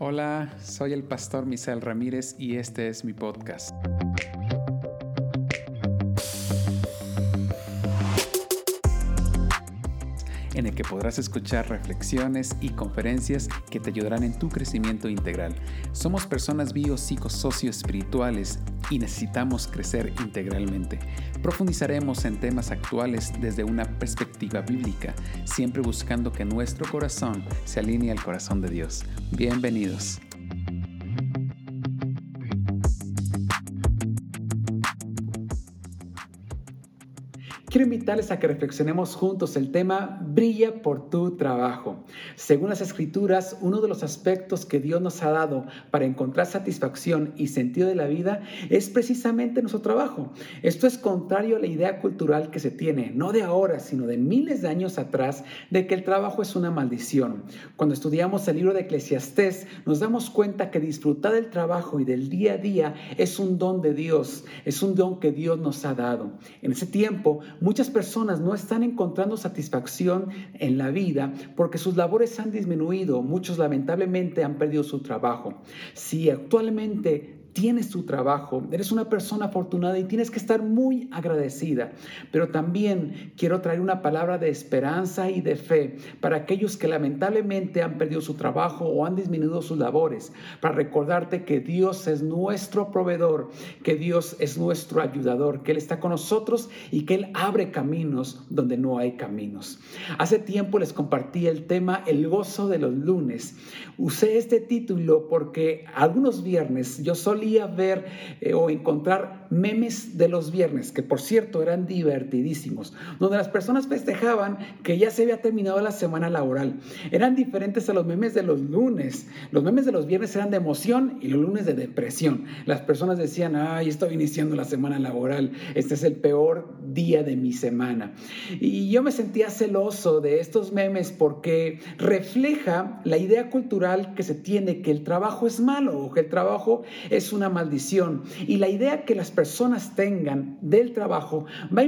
Hola, soy el pastor Misael Ramírez y este es mi podcast. en el que podrás escuchar reflexiones y conferencias que te ayudarán en tu crecimiento integral. Somos personas bio-psico-socio-espirituales y necesitamos crecer integralmente. Profundizaremos en temas actuales desde una perspectiva bíblica, siempre buscando que nuestro corazón se alinee al corazón de Dios. Bienvenidos. Quiero invitarles a que reflexionemos juntos el tema Brilla por tu trabajo. Según las escrituras, uno de los aspectos que Dios nos ha dado para encontrar satisfacción y sentido de la vida es precisamente nuestro trabajo. Esto es contrario a la idea cultural que se tiene, no de ahora, sino de miles de años atrás, de que el trabajo es una maldición. Cuando estudiamos el libro de Eclesiastés, nos damos cuenta que disfrutar del trabajo y del día a día es un don de Dios, es un don que Dios nos ha dado. En ese tiempo, Muchas personas no están encontrando satisfacción en la vida porque sus labores han disminuido. Muchos lamentablemente han perdido su trabajo. Si actualmente tienes tu trabajo, eres una persona afortunada y tienes que estar muy agradecida. Pero también quiero traer una palabra de esperanza y de fe para aquellos que lamentablemente han perdido su trabajo o han disminuido sus labores, para recordarte que Dios es nuestro proveedor, que Dios es nuestro ayudador, que Él está con nosotros y que Él abre caminos donde no hay caminos. Hace tiempo les compartí el tema El gozo de los lunes. Usé este título porque algunos viernes yo solía ver eh, o encontrar memes de los viernes, que por cierto eran divertidísimos, donde las personas festejaban que ya se había terminado la semana laboral. Eran diferentes a los memes de los lunes. Los memes de los viernes eran de emoción y los lunes de depresión. Las personas decían, ay, estoy iniciando la semana laboral, este es el peor día de mi semana. Y yo me sentía celoso de estos memes porque refleja la idea cultural que se tiene que el trabajo es malo o que el trabajo es una maldición. Y la idea que las personas tengan del trabajo va a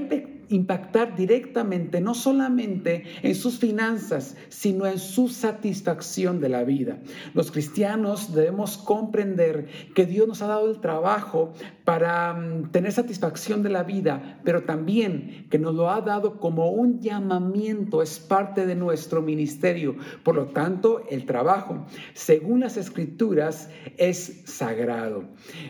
impactar directamente no solamente en sus finanzas, sino en su satisfacción de la vida. Los cristianos debemos comprender que Dios nos ha dado el trabajo para mm, tener satisfacción de la vida, pero también que nos lo ha dado como un llamamiento, es parte de nuestro ministerio. Por lo tanto, el trabajo, según las escrituras, es sagrado.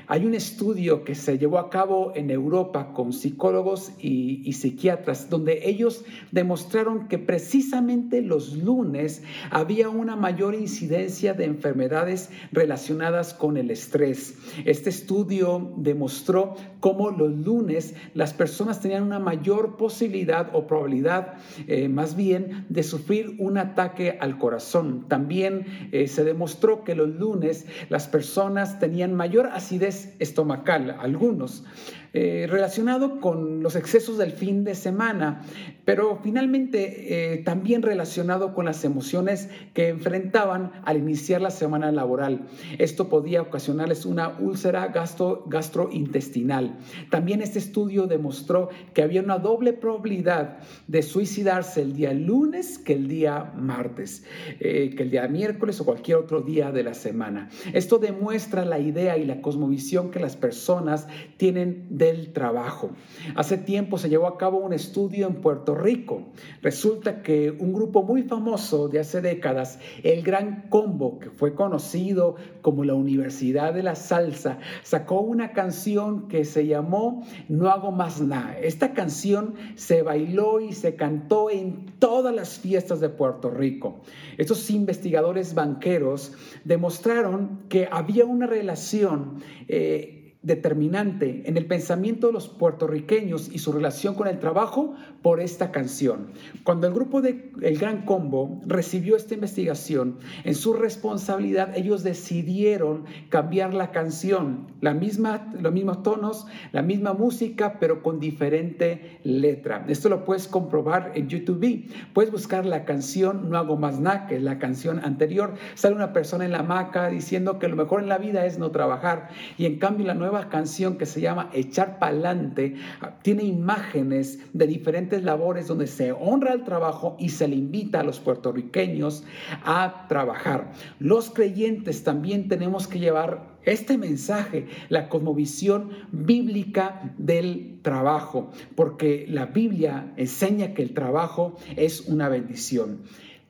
Hay un estudio que se llevó a cabo en Europa con psicólogos y, y psiquiatras, donde ellos demostraron que precisamente los lunes había una mayor incidencia de enfermedades relacionadas con el estrés. Este estudio demostró cómo los lunes las personas tenían una mayor posibilidad o probabilidad, eh, más bien, de sufrir un ataque al corazón. También eh, se demostró que los lunes las personas tenían mayor acidez estomacal, algunos. Eh, relacionado con los excesos del fin de semana, pero finalmente eh, también relacionado con las emociones que enfrentaban al iniciar la semana laboral. Esto podía ocasionarles una úlcera gastro, gastrointestinal. También este estudio demostró que había una doble probabilidad de suicidarse el día lunes que el día martes, eh, que el día miércoles o cualquier otro día de la semana. Esto demuestra la idea y la cosmovisión que las personas tienen del trabajo. Hace tiempo se llevó a cabo un estudio en Puerto Rico. Resulta que un grupo muy famoso de hace décadas, el Gran Combo, que fue conocido como la Universidad de la Salsa, sacó una canción que se llamó No hago más nada. Esta canción se bailó y se cantó en todas las fiestas de Puerto Rico. Estos investigadores banqueros demostraron que había una relación eh, determinante en el pensamiento de los puertorriqueños y su relación con el trabajo por esta canción. Cuando el grupo de El Gran Combo recibió esta investigación, en su responsabilidad ellos decidieron cambiar la canción, la misma, los mismos tonos, la misma música, pero con diferente letra. Esto lo puedes comprobar en YouTube. Puedes buscar la canción No hago más nada, que es la canción anterior. Sale una persona en la hamaca diciendo que lo mejor en la vida es no trabajar y en cambio la nueva nueva canción que se llama Echar Pa'lante tiene imágenes de diferentes labores donde se honra el trabajo y se le invita a los puertorriqueños a trabajar. Los creyentes también tenemos que llevar este mensaje, la cosmovisión bíblica del trabajo, porque la Biblia enseña que el trabajo es una bendición.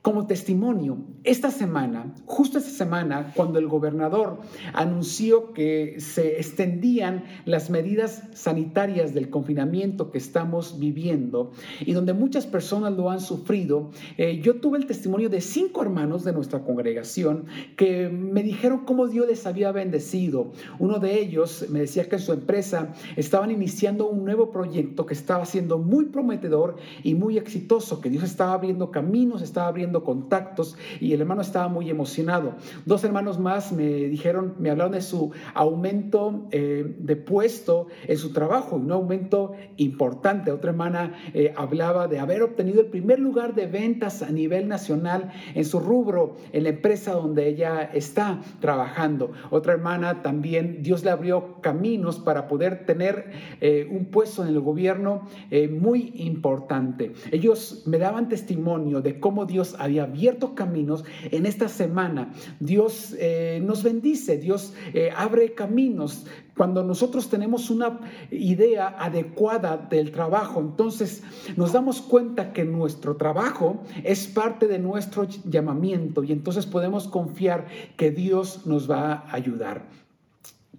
Como testimonio, esta semana, justo esta semana, cuando el gobernador anunció que se extendían las medidas sanitarias del confinamiento que estamos viviendo y donde muchas personas lo han sufrido, eh, yo tuve el testimonio de cinco hermanos de nuestra congregación que me dijeron cómo Dios les había bendecido. Uno de ellos me decía que en su empresa estaban iniciando un nuevo proyecto que estaba siendo muy prometedor y muy exitoso, que Dios estaba abriendo caminos, estaba abriendo contactos y el hermano estaba muy emocionado. Dos hermanos más me dijeron, me hablaron de su aumento eh, de puesto en su trabajo, un aumento importante. Otra hermana eh, hablaba de haber obtenido el primer lugar de ventas a nivel nacional en su rubro, en la empresa donde ella está trabajando. Otra hermana también, Dios le abrió caminos para poder tener eh, un puesto en el gobierno muy importante. Ellos me daban testimonio de cómo Dios había abierto caminos, en esta semana Dios eh, nos bendice, Dios eh, abre caminos. Cuando nosotros tenemos una idea adecuada del trabajo, entonces nos damos cuenta que nuestro trabajo es parte de nuestro llamamiento y entonces podemos confiar que Dios nos va a ayudar.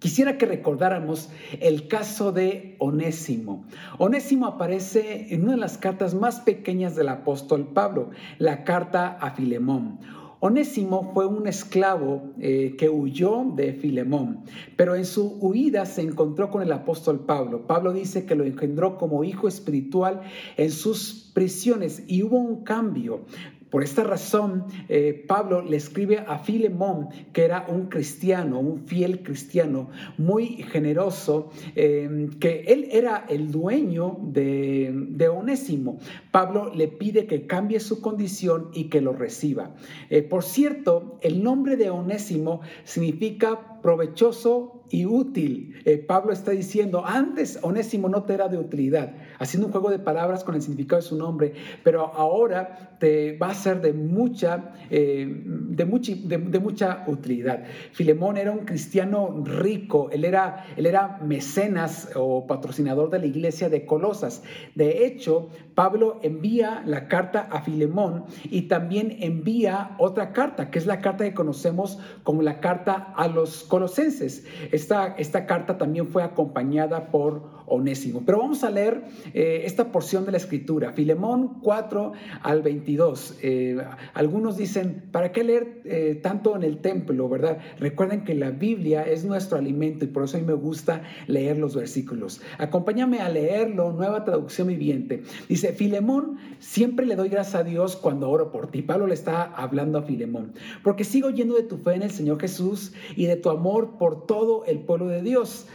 Quisiera que recordáramos el caso de Onésimo. Onésimo aparece en una de las cartas más pequeñas del apóstol Pablo, la carta a Filemón. Onésimo fue un esclavo eh, que huyó de Filemón, pero en su huida se encontró con el apóstol Pablo. Pablo dice que lo engendró como hijo espiritual en sus prisiones y hubo un cambio. Por esta razón, eh, Pablo le escribe a Filemón, que era un cristiano, un fiel cristiano, muy generoso, em, que él era el dueño de, Onésimo. Pablo le pide que cambie su condición y que lo reciba. Eh, por cierto, el nombre de Onésimo significa provechoso y útil. Eh, Pablo está diciendo, antes Onésimo no te era de utilidad, haciendo un juego de palabras con el significado de su nombre, pero ahora te va a ser de mucha, eh, de, de, mucha utilidad. Filemón era un cristiano rico, él era, él era mecenas o patrocinador de la iglesia de Colosas. De hecho, Pablo envía la carta a Filemón y también envía otra carta, que es la carta que conocemos como la carta a los colosenses. Esta, carta también fue acompañada por Onésimo. Pero vamos a leer eh, esta porción de la escritura, Filemón 4 al 22. Eh, algunos dicen, ¿para qué leer eh, tanto en el templo, verdad? Recuerden que la Biblia es nuestro alimento y por eso a mí me gusta leer los versículos. Acompáñame a leerlo, nueva traducción viviente. Dice, Filemón, siempre le doy gracias a Dios cuando oro por ti. Pablo le está hablando a Filemón, porque sigo yendo de tu fe en el Señor Jesús y de tu amor por todo el pueblo de Dios.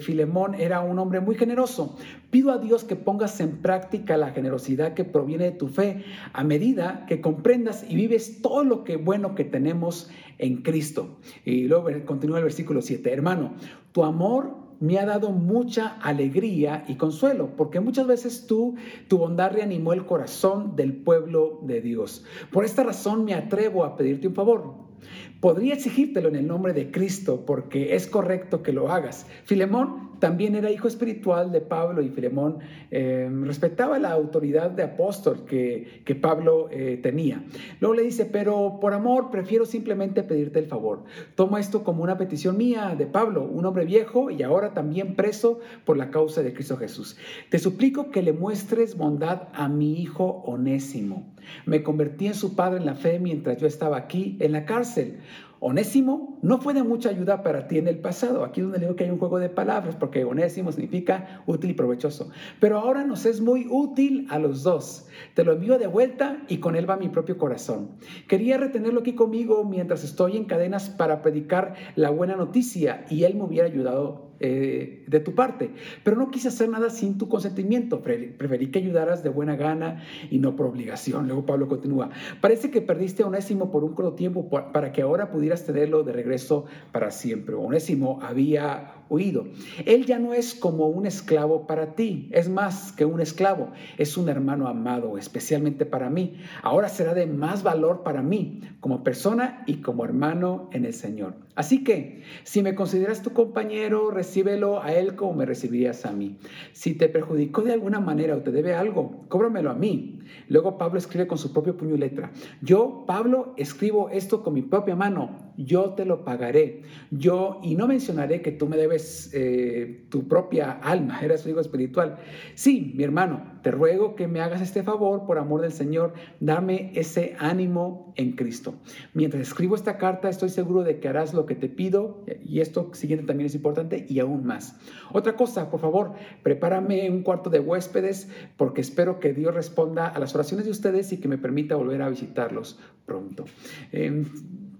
Filemón era un hombre muy generoso. Pido a Dios que pongas en práctica la generosidad que proviene de tu fe a medida que comprendas y vives todo lo que bueno que tenemos en Cristo. Y luego continúa el versículo 7. Hermano, tu amor me ha dado mucha alegría y consuelo, porque muchas veces tú, tu bondad reanimó el corazón del pueblo de Dios. Por esta razón me atrevo a pedirte un favor. Podría exigírtelo en el nombre de Cristo porque es correcto que lo hagas. Filemón también era hijo espiritual de Pablo y Filemón eh, respetaba la autoridad de apóstol que, que Pablo eh, tenía. Luego le dice, pero por amor prefiero simplemente pedirte el favor. Toma esto como una petición mía de Pablo, un hombre viejo y ahora también preso por la causa de Cristo Jesús. Te suplico que le muestres bondad a mi hijo onésimo. Me convertí en su padre en la fe mientras yo estaba aquí en la cárcel. Onésimo no fue de mucha ayuda para ti en el pasado. Aquí es donde digo que hay un juego de palabras, porque onésimo significa útil y provechoso. Pero ahora nos es muy útil a los dos. Te lo envío de vuelta y con él va mi propio corazón. Quería retenerlo aquí conmigo mientras estoy en cadenas para predicar la buena noticia y él me hubiera ayudado eh, de tu parte. Pero no quise hacer nada sin tu consentimiento. Preferí que ayudaras de buena gana y no por obligación. Luego Pablo continúa. Parece que perdiste a Onésimo por un corto tiempo para que ahora pudiera pudieras tenerlo de regreso para siempre. Onésimo había huido. Él ya no es como un esclavo para ti, es más que un esclavo, es un hermano amado, especialmente para mí. Ahora será de más valor para mí como persona y como hermano en el Señor. Así que, si me consideras tu compañero, recíbelo a él como me recibirías a mí. Si te perjudicó de alguna manera o te debe algo, cóbramelo a mí. Luego Pablo escribe con su propio puño y letra. Yo, Pablo, escribo esto con mi propia mano. Yo te lo pagaré. Yo, y no mencionaré que tú me debes eh, tu propia alma, eres su hijo espiritual. Sí, mi hermano, te ruego que me hagas este favor por amor del Señor. Dame ese ánimo en Cristo. Mientras escribo esta carta, estoy seguro de que harás lo que te pido, y esto siguiente también es importante, y aún más. Otra cosa, por favor, prepárame un cuarto de huéspedes, porque espero que Dios responda a las oraciones de ustedes y que me permita volver a visitarlos pronto. Em,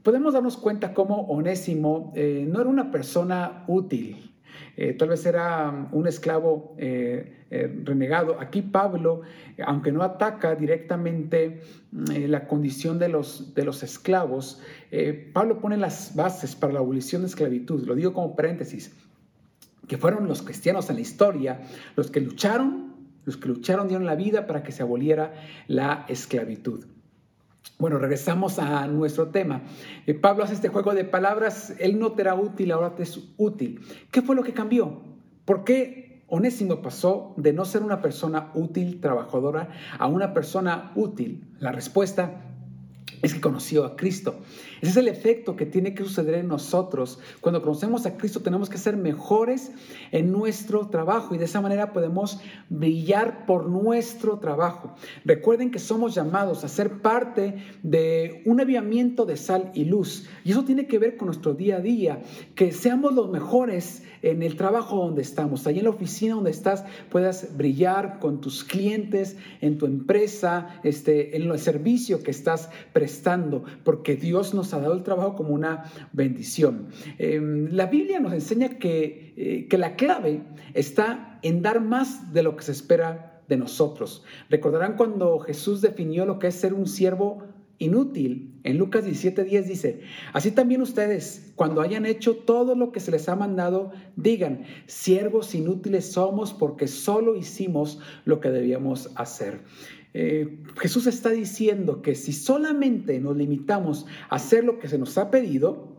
podemos darnos cuenta cómo Onésimo eh, no era una persona útil. Eh, tal vez era un esclavo eh, renegado. Aquí Pablo, aunque no ataca directamente la condición de los, de los esclavos, Pablo pone las bases para la abolición de esclavitud. Lo digo como paréntesis, que fueron los cristianos en la historia los que lucharon, los que lucharon dieron la vida para que se aboliera la esclavitud. Bueno, regresamos a nuestro tema. Eh, Pablo hace este juego de palabras, él no te era útil, ahora te es útil. ¿Qué fue lo que cambió? ¿Por qué Onésimo pasó de no ser una persona útil, trabajadora, a una persona útil? La respuesta es que conoció a Cristo. Ese es el efecto que tiene que suceder en nosotros. Cuando conocemos a Cristo tenemos que ser mejores en nuestro trabajo y de esa manera podemos brillar por nuestro trabajo. Recuerden que somos llamados a ser parte de un aviamiento de sal y luz y eso tiene que ver con nuestro día a día, que seamos los mejores en el trabajo donde estamos, ahí en la oficina donde estás, puedas brillar con tus clientes, en tu empresa, este, en el servicio que estás prestando, porque Dios nos ha dado el trabajo como una bendición. Em, la Biblia nos enseña que, eh, que la clave está en dar más de lo que se espera de nosotros. Recordarán cuando Jesús definió lo que es ser un siervo inútil. En Lucas 17:10 dice, así también ustedes, cuando hayan hecho todo lo que se les ha mandado, digan, siervos inútiles somos porque solo hicimos lo que debíamos hacer. Eh, Jesús está diciendo que si solamente nos limitamos a hacer lo que se nos ha pedido,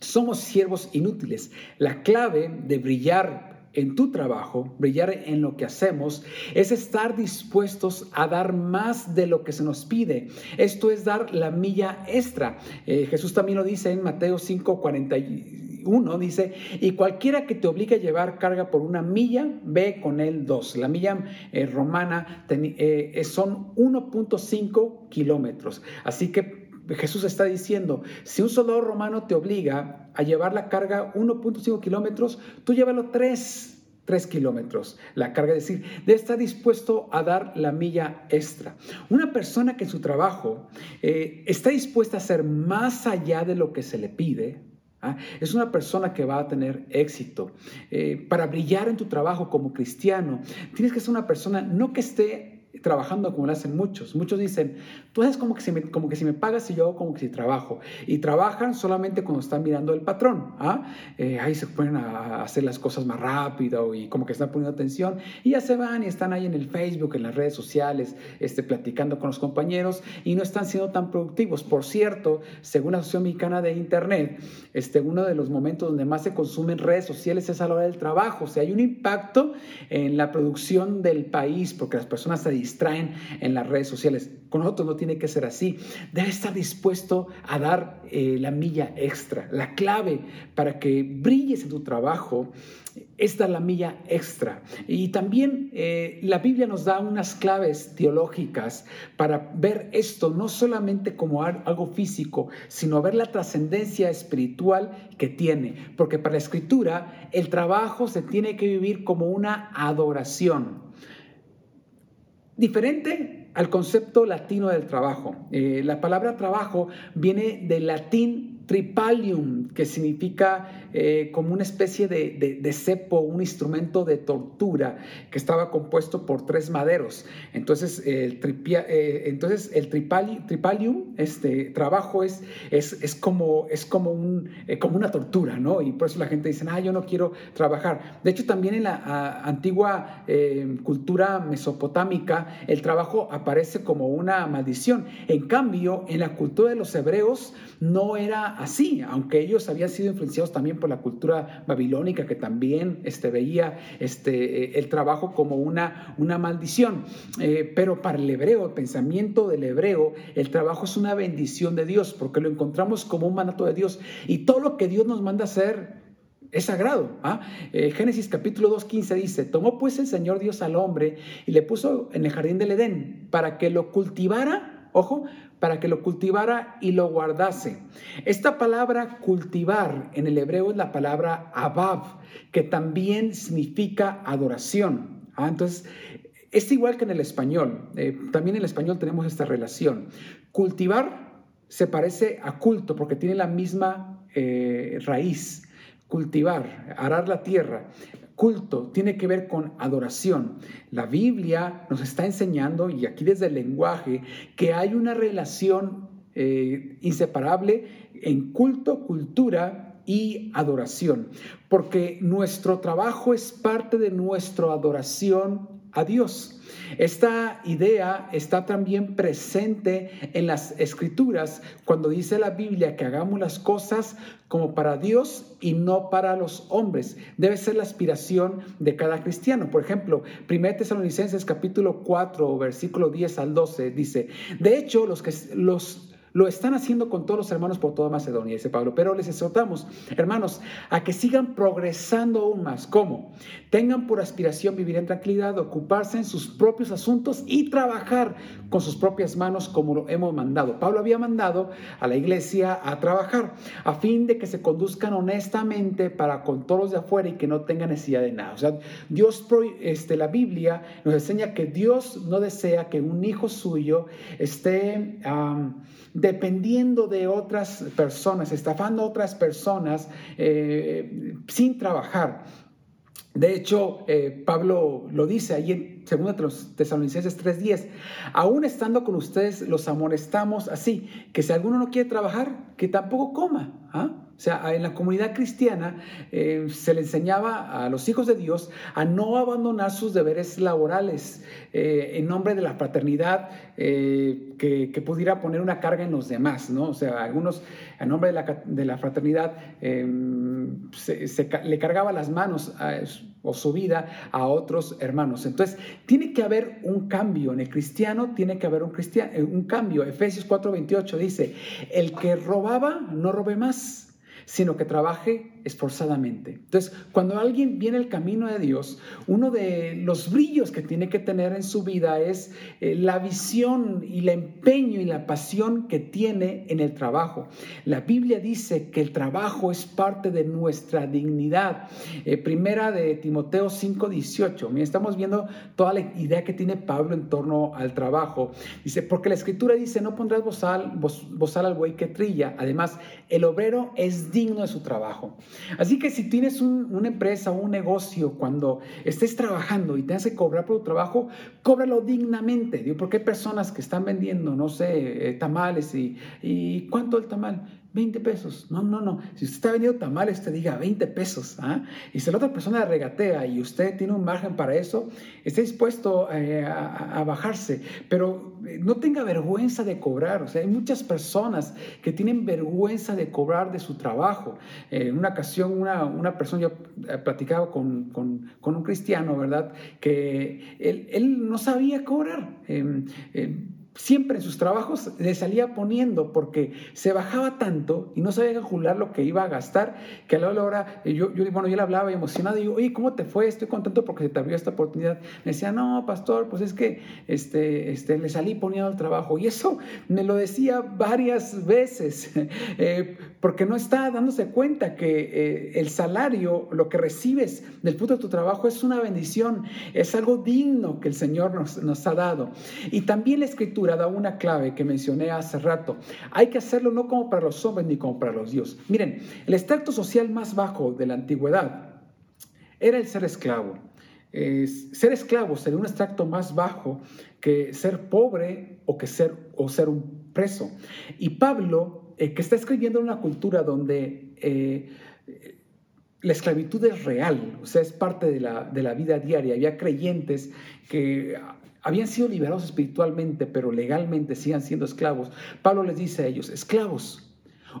somos siervos inútiles. La clave de brillar en tu trabajo, brillar en lo que hacemos, es estar dispuestos a dar más de lo que se nos pide. Esto es dar la milla extra. Eh, Jesús también lo dice en Mateo 5, 41, dice, y cualquiera que te obligue a llevar carga por una milla, ve con él dos. La milla eh, romana eh, son 1.5 kilómetros. Así que Jesús está diciendo, si un soldado romano te obliga a llevar la carga 1.5 kilómetros, tú llévalo 3 3 kilómetros la carga, es decir, de estar dispuesto a dar la milla extra. Una persona que en su trabajo eh, está dispuesta a hacer más allá de lo que se le pide, ¿ah? es una persona que va a tener éxito. Eh, para brillar en tu trabajo como cristiano, tienes que ser una persona no que esté trabajando como lo hacen muchos. Muchos dicen, tú haces como que, si me, como que si me pagas y yo hago como que si trabajo. Y trabajan solamente cuando están mirando el patrón. ¿ah? Eh, ahí se ponen a hacer las cosas más rápido y como que están poniendo atención. Y ya se van y están ahí en el Facebook, en las redes sociales, este, platicando con los compañeros y no están siendo tan productivos. Por cierto, según la Asociación Mexicana de Internet, este, uno de los momentos donde más se consumen redes sociales es a la hora del trabajo. O sea, hay un impacto en la producción del país porque las personas se distraen en las redes sociales. Con nosotros no tiene que ser así. Debe estar dispuesto a dar eh, la milla extra. La clave para que brilles en tu trabajo es dar la milla extra. Y también eh, la Biblia nos da unas claves teológicas para ver esto no solamente como algo físico, sino ver la trascendencia espiritual que tiene. Porque para la escritura el trabajo se tiene que vivir como una adoración. Diferente al concepto latino del trabajo. Eh, la palabra trabajo viene del latín tripalium, que significa eh, como una especie de, cepo, un instrumento de tortura que estaba compuesto por tres maderos. Entonces, el, eh, entonces, el tripalium, este trabajo es, es, como, es como, un, eh, como una tortura, ¿no? Y por eso la gente dice, ah, yo no quiero trabajar. De hecho, también en la antigua cultura mesopotámica, el trabajo aparece como una maldición. En cambio, en la cultura de los hebreos no era así, aunque ellos habían sido influenciados también por la cultura babilónica que también este, veía este, eh, el trabajo como una, una maldición. Eh, pero para el hebreo, el pensamiento del hebreo, el trabajo es una bendición de Dios porque lo encontramos como un mandato de Dios y todo lo que Dios nos manda hacer es sagrado. ¿ah? Eh, Génesis capítulo 2.15 dice, tomó pues el Señor Dios al hombre y le puso en el jardín del Edén para que lo cultivara, ojo, para que lo cultivara y lo guardase. Esta palabra cultivar en el hebreo es la palabra abab, que también significa adoración. ¿ah? Entonces, es igual que en el español. Eh, también en el español tenemos esta relación. Cultivar se parece a culto porque tiene la misma eh, raíz. Cultivar, arar la tierra culto, tiene que ver con adoración. La Biblia nos está enseñando, y aquí desde el lenguaje, que hay una relación eh, inseparable en culto, cultura y adoración, porque nuestro trabajo es parte de nuestra adoración a Dios. Esta idea está también presente en las escrituras cuando dice la Biblia que hagamos las cosas como para Dios y no para los hombres. Debe ser la aspiración de cada cristiano. Por ejemplo, 1 Tesalonicenses capítulo 4, versículo 10 al 12 dice, de hecho, los que los lo están haciendo con todos los hermanos por toda Macedonia, dice Pablo. Pero les exhortamos, hermanos, a que sigan progresando aún más. ¿Cómo? Tengan por aspiración vivir en tranquilidad, ocuparse en sus propios asuntos y trabajar con sus propias manos como lo hemos mandado. Pablo había mandado a la iglesia a trabajar a fin de que se conduzcan honestamente para con todos los de afuera y que no tengan necesidad de nada. O sea, Dios, este, la Biblia nos enseña que Dios no desea que un hijo suyo esté dependiendo de otras personas, estafando a otras personas eh, sin trabajar. De hecho, eh, Pablo lo dice ahí en 2 Tesalonicenses 3:10, aún estando con ustedes los amonestamos así, que si alguno no quiere trabajar, que tampoco coma. ¿ah? O sea, en la comunidad cristiana eh, se le enseñaba a los hijos de Dios a no abandonar sus deberes laborales eh, en nombre de la fraternidad eh, que, pudiera poner una carga en los demás, ¿no? O sea, algunos en nombre de la, fraternidad se, le cargaba las manos o su vida a otros hermanos. Entonces, tiene que haber un cambio. En el cristiano tiene que haber un, cristiano, un cambio. Efesios 4:28 dice, el que robaba, no robe más sino que trabaje esforzadamente. Entonces, cuando alguien viene el camino de Dios, uno de los brillos que tiene que tener en su vida es eh, la visión y el empeño y la pasión que tiene en el trabajo. La Biblia dice que el trabajo es parte de nuestra dignidad. Eh, primera de Timoteo 5:18. Mira, estamos viendo toda la idea que tiene Pablo en torno al trabajo. Dice, porque la escritura dice, no pondrás bozal, bozal al buey que trilla. Además, el obrero es digno de su trabajo. Así que si tienes una empresa o un negocio, cuando estés trabajando y tengas que cobrar por tu trabajo, cóbralo dignamente. Digo, porque hay personas que están vendiendo, no sé, eh, tamales y, y ¿cuánto el tamal? 20 pesos. No, no, no. Si usted está vendiendo tamales, te diga 20 pesos. ¿ah? Y si la otra persona regatea y usted tiene un margen para eso, esté dispuesto eh, a, bajarse. Pero eh, no tenga vergüenza de cobrar. O sea, hay muchas personas que tienen vergüenza de cobrar de su trabajo. Eh, en una ocasión, una, una persona, yo platicaba con, con, con, un cristiano, ¿verdad? Que él, él no sabía cobrar. Em, em, siempre en sus trabajos le salía poniendo porque se bajaba tanto y no sabía calcular lo que iba a gastar, que a la hora, yo, yo, bueno, yo le hablaba emocionado y digo, oye, ¿cómo te fue? Estoy contento porque se te abrió esta oportunidad. Me decía, no, pastor, pues es que este, este, le salí poniendo al trabajo. Y eso me lo decía varias veces, eh, porque no está dándose cuenta que eh, el salario, lo que recibes del fruto de tu trabajo es una bendición, es algo digno que el Señor nos, nos ha dado. Y también la escritura da una clave que mencioné hace rato. Hay que hacerlo no como para los hombres ni como para los dioses. Miren, el extracto social más bajo de la antigüedad era el ser esclavo. ser esclavo sería un extracto más bajo que ser pobre o que ser, o ser un preso. Y Pablo, eh, que está escribiendo en una cultura donde eh, la esclavitud es real, o sea, es parte de la, de la vida diaria. Había creyentes que habían sido liberados espiritualmente, pero legalmente siguen siendo esclavos. Pablo les dice a ellos, esclavos,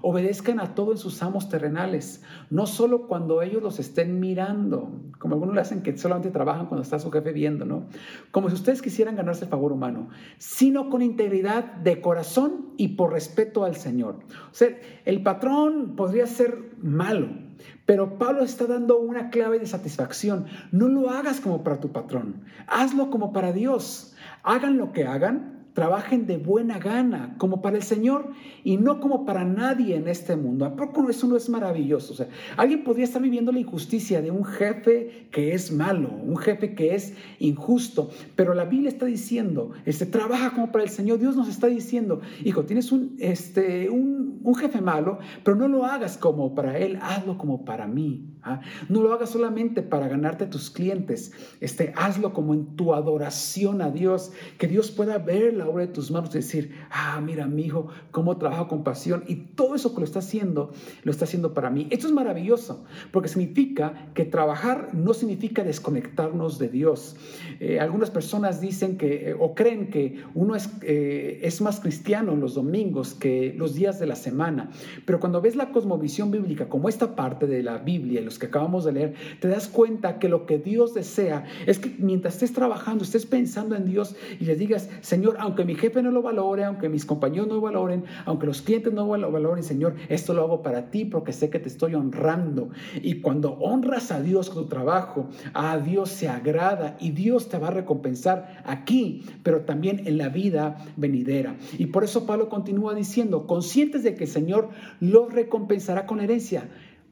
Obedezcan a todo en sus amos terrenales, no solo cuando ellos los estén mirando, como algunos le hacen que solamente trabajan cuando está su jefe viendo, ¿no? Como si ustedes quisieran ganarse el favor humano, sino con integridad de corazón y por respeto al Señor. O sea, el patrón podría ser malo, pero Pablo está dando una clave de satisfacción. No lo hagas como para tu patrón, hazlo como para Dios. Hagan lo que hagan, trabajen de buena gana, como para el Señor y no como para nadie en este mundo. ¿A poco eso no es maravilloso? O sea, alguien podría estar viviendo la injusticia de un jefe que es malo, un jefe que es injusto, pero la Biblia está diciendo, este, trabaja como para el Señor. Dios nos está diciendo, hijo, tienes un, este, un, un jefe malo, pero no lo hagas como para Él, hazlo como para mí. ¿Ah? No lo hagas solamente para ganarte tus clientes, este, hazlo como en tu adoración a Dios, que Dios pueda ver la obra de tus manos y decir, ah, mira mi hijo, cómo trabaja con pasión y todo eso que lo está haciendo, lo está haciendo para mí. Esto es maravilloso, porque significa que trabajar no significa desconectarnos de Dios. Eh, algunas personas dicen que, eh, o creen que uno es, eh, es más cristiano los domingos que los días de la semana, pero cuando ves la cosmovisión bíblica como esta parte de la Biblia, los que acabamos de leer, te das cuenta que lo que Dios desea es que mientras estés trabajando, estés pensando en Dios y le digas, Señor, aunque mi jefe no lo valore, aunque mis compañeros no lo valoren, aunque los clientes no lo valoren, Señor, esto lo hago para ti porque sé que te estoy honrando. Y cuando honras a Dios con tu trabajo, a Dios se agrada y Dios te va a recompensar aquí, pero también en la vida venidera. Y por eso Pablo continúa diciendo, conscientes de que el Señor los recompensará con herencia.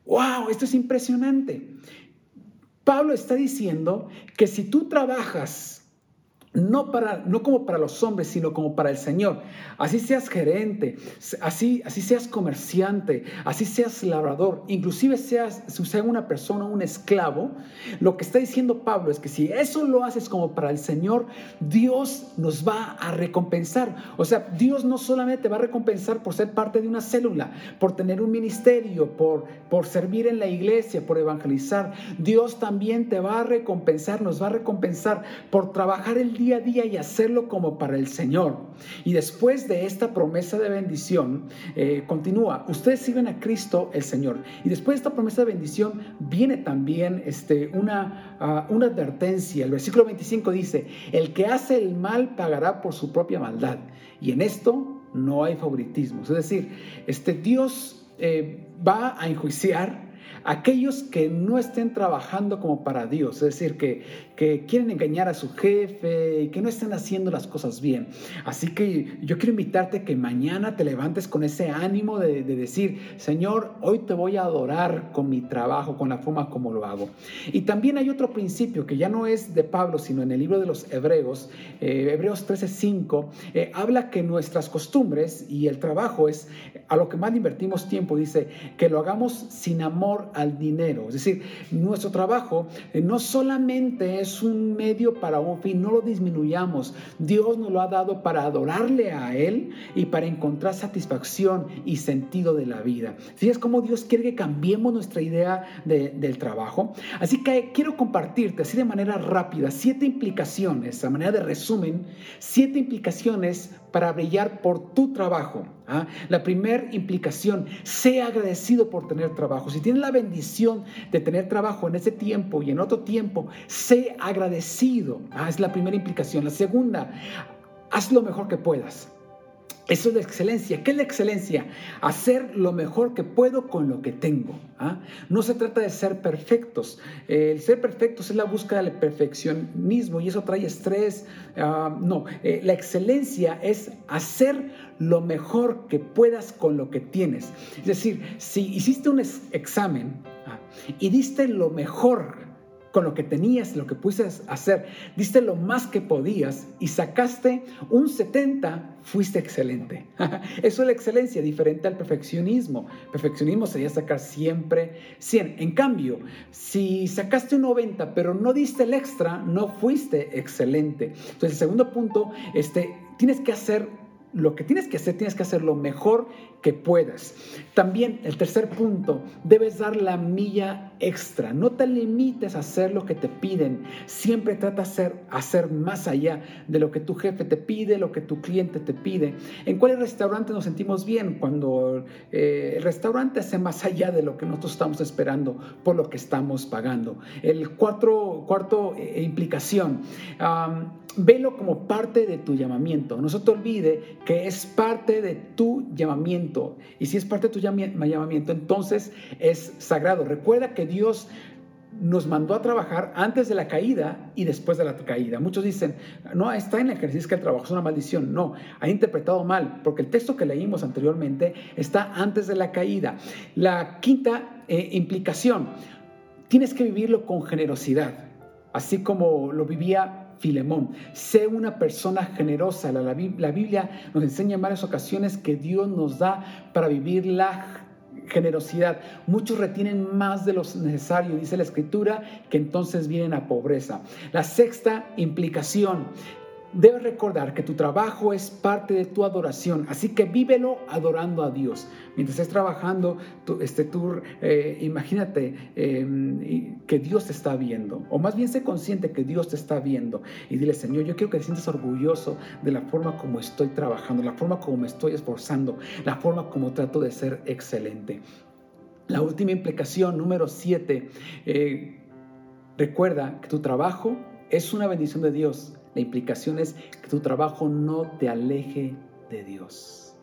¡Wow! Esto es impresionante. Pablo está diciendo que si tú trabajas no, para, no como para los hombres, sino como para el Señor. Así seas gerente, así, así seas comerciante, así seas labrador, inclusive seas, sea una persona, un esclavo, lo que está diciendo Pablo es que si eso lo haces como para el Señor, Dios nos va a recompensar. O sea, Dios no solamente te va a recompensar por ser parte de una célula, por tener un ministerio, por, por servir en la iglesia, por evangelizar. Dios también te va a recompensar, nos va a recompensar por trabajar el día día a día y hacerlo como para el Señor. Y después de esta promesa de bendición, eh, continúa, ustedes sirven a Cristo el Señor. Y después de esta promesa de bendición viene también este, una, ah, una advertencia. El versículo 25 dice, el que hace el mal pagará por su propia maldad. Y en esto no hay favoritismo. Es decir, este Dios eh, va a enjuiciar aquellos que no estén trabajando como para Dios, es decir, que, quieren engañar a su jefe y que no estén haciendo las cosas bien. Así que yo quiero invitarte que mañana te levantes con ese ánimo de, decir, Señor, hoy te voy a adorar con mi trabajo, con la forma como lo hago. Y también hay otro principio que ya no es de Pablo, sino en el libro de los Hebreos, eh, Hebreos 13:5, eh, habla que nuestras costumbres y el trabajo es a lo que más invertimos tiempo, dice, que lo hagamos sin amor al dinero. Es decir, nuestro trabajo eh, no solamente es un medio para un fin, no lo disminuyamos. Dios nos lo ha dado para adorarle a Él y para encontrar satisfacción y sentido de la vida. es cómo Dios quiere que cambiemos nuestra idea del trabajo? Así que quiero compartirte así de manera rápida siete implicaciones, a manera de resumen, siete implicaciones para brillar por tu trabajo. ¿Ah? La primera implicación, sea agradecido por tener trabajo. Si tienes la bendición de tener trabajo en ese tiempo y en otro tiempo, sé agradecido. ¿ah? Es la primera implicación. La segunda, haz lo mejor que puedas. Eso es la excelencia. ¿Qué es la excelencia? Hacer lo mejor que puedo con lo que tengo. ¿ah? No se trata de ser perfectos. el ser perfectos es la búsqueda del perfeccionismo y eso trae estrés. Ah, no, eh, la excelencia es hacer lo mejor que puedas con lo que tienes. Es decir, si hiciste un examen ¿ah? y diste lo mejor con lo que tenías, lo que pudiste hacer, diste lo más que podías y sacaste un 70, fuiste excelente. Eso es la excelencia, diferente al perfeccionismo. Perfeccionismo sería sacar siempre 100. En cambio, si sacaste un 90, pero no diste el extra, no fuiste excelente. Entonces, el segundo punto, este, tienes que hacer lo que tienes que hacer, tienes que hacer lo mejor que puedas. También el tercer punto, debes dar la milla extra. No te limites a hacer lo que te piden. Siempre trata de hacer, hacer más allá de lo que tu jefe te pide, lo que tu cliente te pide. ¿En cuál restaurante nos sentimos bien? Cuando eh, el restaurante hace más allá de lo que nosotros estamos esperando por lo que estamos pagando. El cuarto, cuarto eh, implicación, velo como parte de tu llamamiento. No se te olvide que es parte de tu llamamiento. Y si es parte de tu llamamiento, entonces es sagrado. Recuerda que Dios nos mandó a trabajar antes de la caída y después de la caída. Muchos dicen, no, está en el ejercicio que el trabajo es una maldición. No, ha interpretado mal, porque el texto que leímos anteriormente está antes de la caída. La quinta eh, implicación, tienes que vivirlo con generosidad, así como lo vivía Filemón. Sé una persona generosa. La, la, Biblia nos enseña en varias ocasiones que Dios nos da para vivir la generosidad. Muchos retienen más de lo necesario, dice la escritura, que entonces vienen a pobreza. La sexta implicación, Debes recordar que tu trabajo es parte de tu adoración, así que vívelo adorando a Dios. Mientras estés trabajando, este, tú eh, imagínate em, que Dios te está viendo, o más bien sé consciente que Dios te está viendo y dile, Señor, yo quiero que te sientas orgulloso de la forma como estoy trabajando, la forma como me estoy esforzando, la forma como trato de ser excelente. La última implicación, número siete, eh, recuerda que tu trabajo es una bendición de Dios la implicación es que tu trabajo no te aleje de Dios.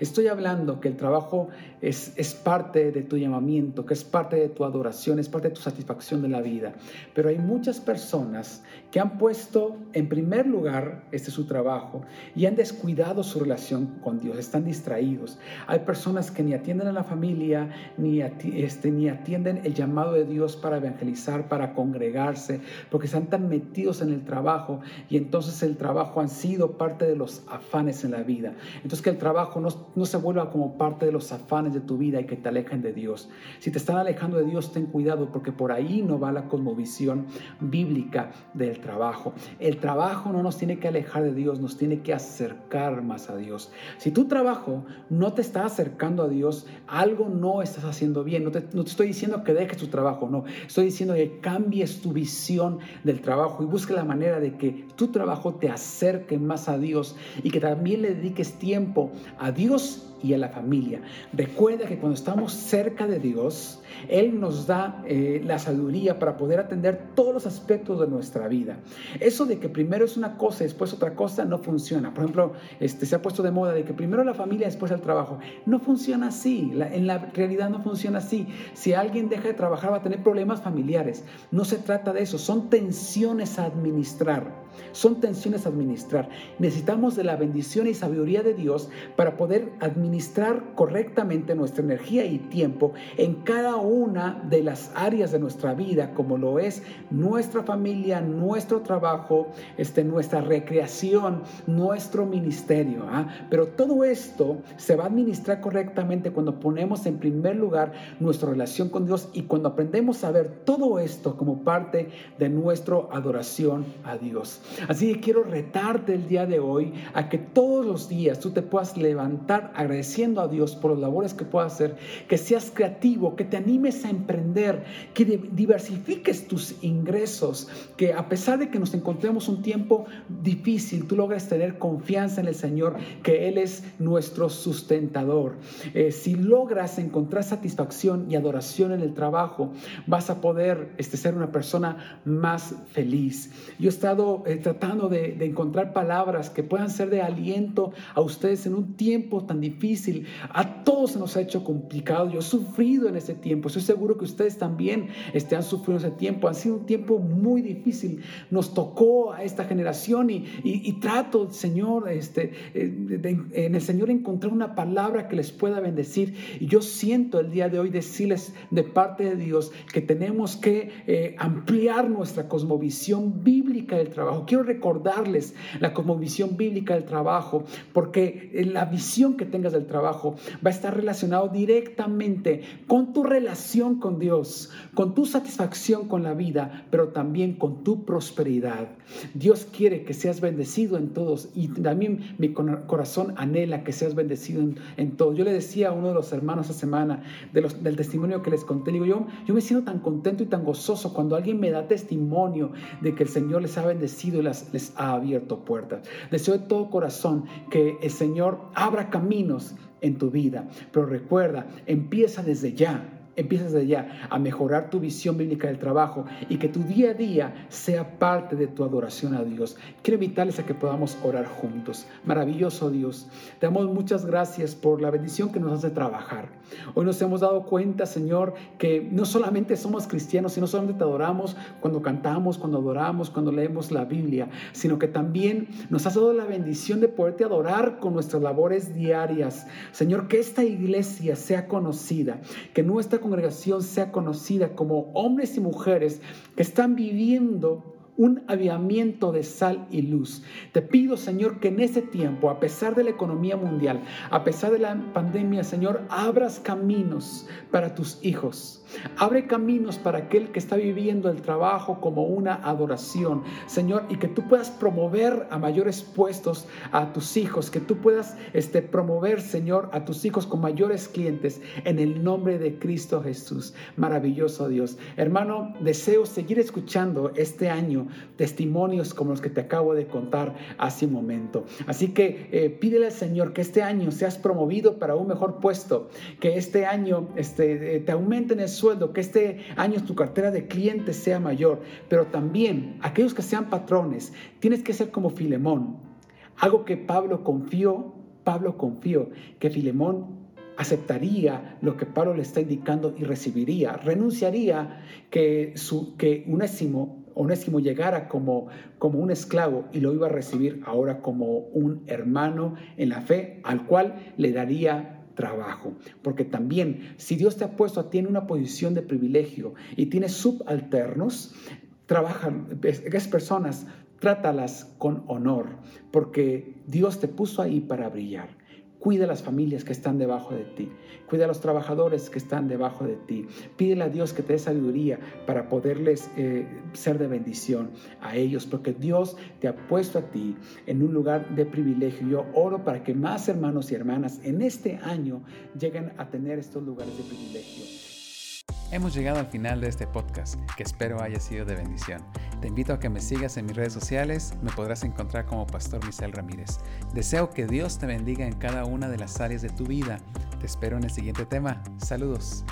Estoy hablando que el trabajo es, es, parte de tu llamamiento, que es parte de tu adoración, es parte de tu satisfacción de la vida. Pero hay muchas personas que han puesto en primer lugar este su trabajo y han descuidado su relación con Dios, están distraídos. Hay personas que ni atienden a la familia, ni, este, ni atienden el llamado de Dios para evangelizar, para congregarse, porque están tan metidos en el trabajo y entonces el trabajo han sido parte de los afanes en la vida. Entonces que el trabajo no, no se vuelva como parte de los afanes de tu vida y que te alejen de Dios. Si te están alejando de Dios, ten cuidado porque por ahí no va la cosmovisión bíblica del trabajo. El trabajo no nos tiene que alejar de Dios, nos tiene que acercar más a Dios. Si tu trabajo no te está acercando a Dios, algo no estás haciendo bien. No te, no te estoy diciendo que dejes tu trabajo, no. Estoy diciendo que cambies tu visión del trabajo y busque la manera de que tu trabajo te acerque más a Dios y que también le dediques tiempo a Dios y a la familia. Recuerda que cuando estamos cerca de Dios, Él nos da eh, la sabiduría para poder atender todos los aspectos de nuesra vida. Eso de que primero es una cosa y después otra cosa no funciona. Por ejemplo, este, se ha puesto de moda de que primero la familia, después el trabajo. No funciona así. en la realidad no funciona así. Si alguien deja de trabajar va a tener problemas familiares. No se trata de eso. Son tensiones a administrar. Son tensiones a administrar. Necesitamos de la bendición y sabiduría de Dios para poder administrar correctamente nuestra energía y tiempo en cada una de las áreas de nuestra vida, como lo es nuestra familia, nuestro trabajo, este, nuestra recreación, nuestro ministerio. ¿ah? Pero todo esto se va a administrar correctamente cuando ponemos en primer lugar nuestra relación con Dios y cuando aprendemos a ver todo esto como parte de nuestra adoración a Dios. Así que quiero retarte el día de hoy a que todos los días tú te puedas levantar agradeciendo a Dios por las labores que puedas hacer, que seas creativo, que te animes a emprender, que diversifiques tus ingresos, que a pesar de que nos encontremos un tiempo difícil, tú logres tener confianza en el Señor, que Él es nuestro sustentador. Eh, si logras encontrar satisfacción y adoración en el trabajo, vas a poder este, ser una persona más feliz. Yo he estado tratando de, de, encontrar palabras que puedan ser de aliento a ustedes en un tiempo tan difícil. A todos se nos ha hecho complicado. Yo he sufrido en ese tiempo. Estoy seguro que ustedes también este, han sufrido ese tiempo. Ha sido un tiempo muy difícil. Nos tocó a esta generación y, y, trato, Señor, este, eh, en el Señor encontrar una palabra que les pueda bendecir. Y yo siento el día de hoy decirles de parte de Dios que tenemos que eh, ampliar nuestra cosmovisión bíblica del trabajo. Quiero recordarles la cosmovisión bíblica del trabajo, porque la visión que tengas del trabajo va a estar relacionado directamente con tu relación con Dios, con tu satisfacción con la vida, pero también con tu prosperidad. Dios quiere que seas bendecido en todos y también mi corazón anhela que seas bendecido en, todo. Yo le decía a uno de los hermanos esta semana de los, del testimonio que les conté, digo, yo, yo me siento tan contento y tan gozoso cuando alguien me da testimonio de que el Señor les ha bendecido y les ha abierto puertas. Deseo de todo corazón que el Señor abra caminos en tu vida, pero recuerda, empieza desde ya empiezas de ya a mejorar tu visión bíblica del trabajo y que tu día a día sea parte de tu adoración a Dios. Quiero invitarles a que podamos orar juntos. Maravilloso Dios, te damos muchas gracias por la bendición que nos hace trabajar. Hoy nos hemos dado cuenta, Señor, que no solamente somos cristianos, sino solamente te adoramos cuando cantamos, cuando adoramos, cuando leemos la Biblia, sino que también nos has dado la bendición de poderte adorar con nuestras labores diarias. Señor, que esta iglesia sea conocida, que nuestra congregación sea conocida como hombres y mujeres que están viviendo un aviamiento de sal y luz. Te pido, Señor, que en ese tiempo, a pesar de la economía mundial, a pesar de la pandemia, Señor, abras caminos para tus hijos. Abre caminos para aquel que está viviendo el trabajo como una adoración, Señor, y que tú puedas promover a mayores puestos a tus hijos, que tú puedas este, promover, Señor, a tus hijos con mayores clientes en el nombre de Cristo Jesús. Maravilloso Dios. Hermano, deseo seguir escuchando este año testimonios como los que te acabo de contar hace un momento. Así que eh, pídele al Señor que este año seas promovido para un mejor puesto, que este año este, eh, te aumenten el sueldo, que este año tu cartera de clientes sea mayor, pero también aquellos que sean patrones, tienes que ser como Filemón. Algo que Pablo confió, Pablo confió que Filemón aceptaría lo que Pablo le está indicando y recibiría, renunciaría que, su, que Unésimo Onésimo llegara como, como un esclavo y lo iba a recibir ahora como un hermano en la fe al cual le daría trabajo. Porque también si Dios te ha puesto a ti en una posición de privilegio y tienes subalternos, trabajan, esas personas, trátalas con honor, porque Dios te puso ahí para brillar. Cuida a las familias que están debajo de ti. Cuida a los trabajadores que están debajo de ti. Pídele a Dios que te dé sabiduría para poderles eh, ser de bendición a ellos, porque Dios te ha puesto a ti en un lugar de privilegio. Yo oro para que más hermanos y hermanas en este año lleguen a tener estos lugares de privilegio. Hemos llegado al final de este podcast, que espero haya sido de bendición. Te invito a que me sigas en mis redes sociales, me podrás encontrar como Pastor Michel Ramírez. Deseo que Dios te bendiga en cada una de las áreas de tu vida. Te espero en el siguiente tema. Saludos.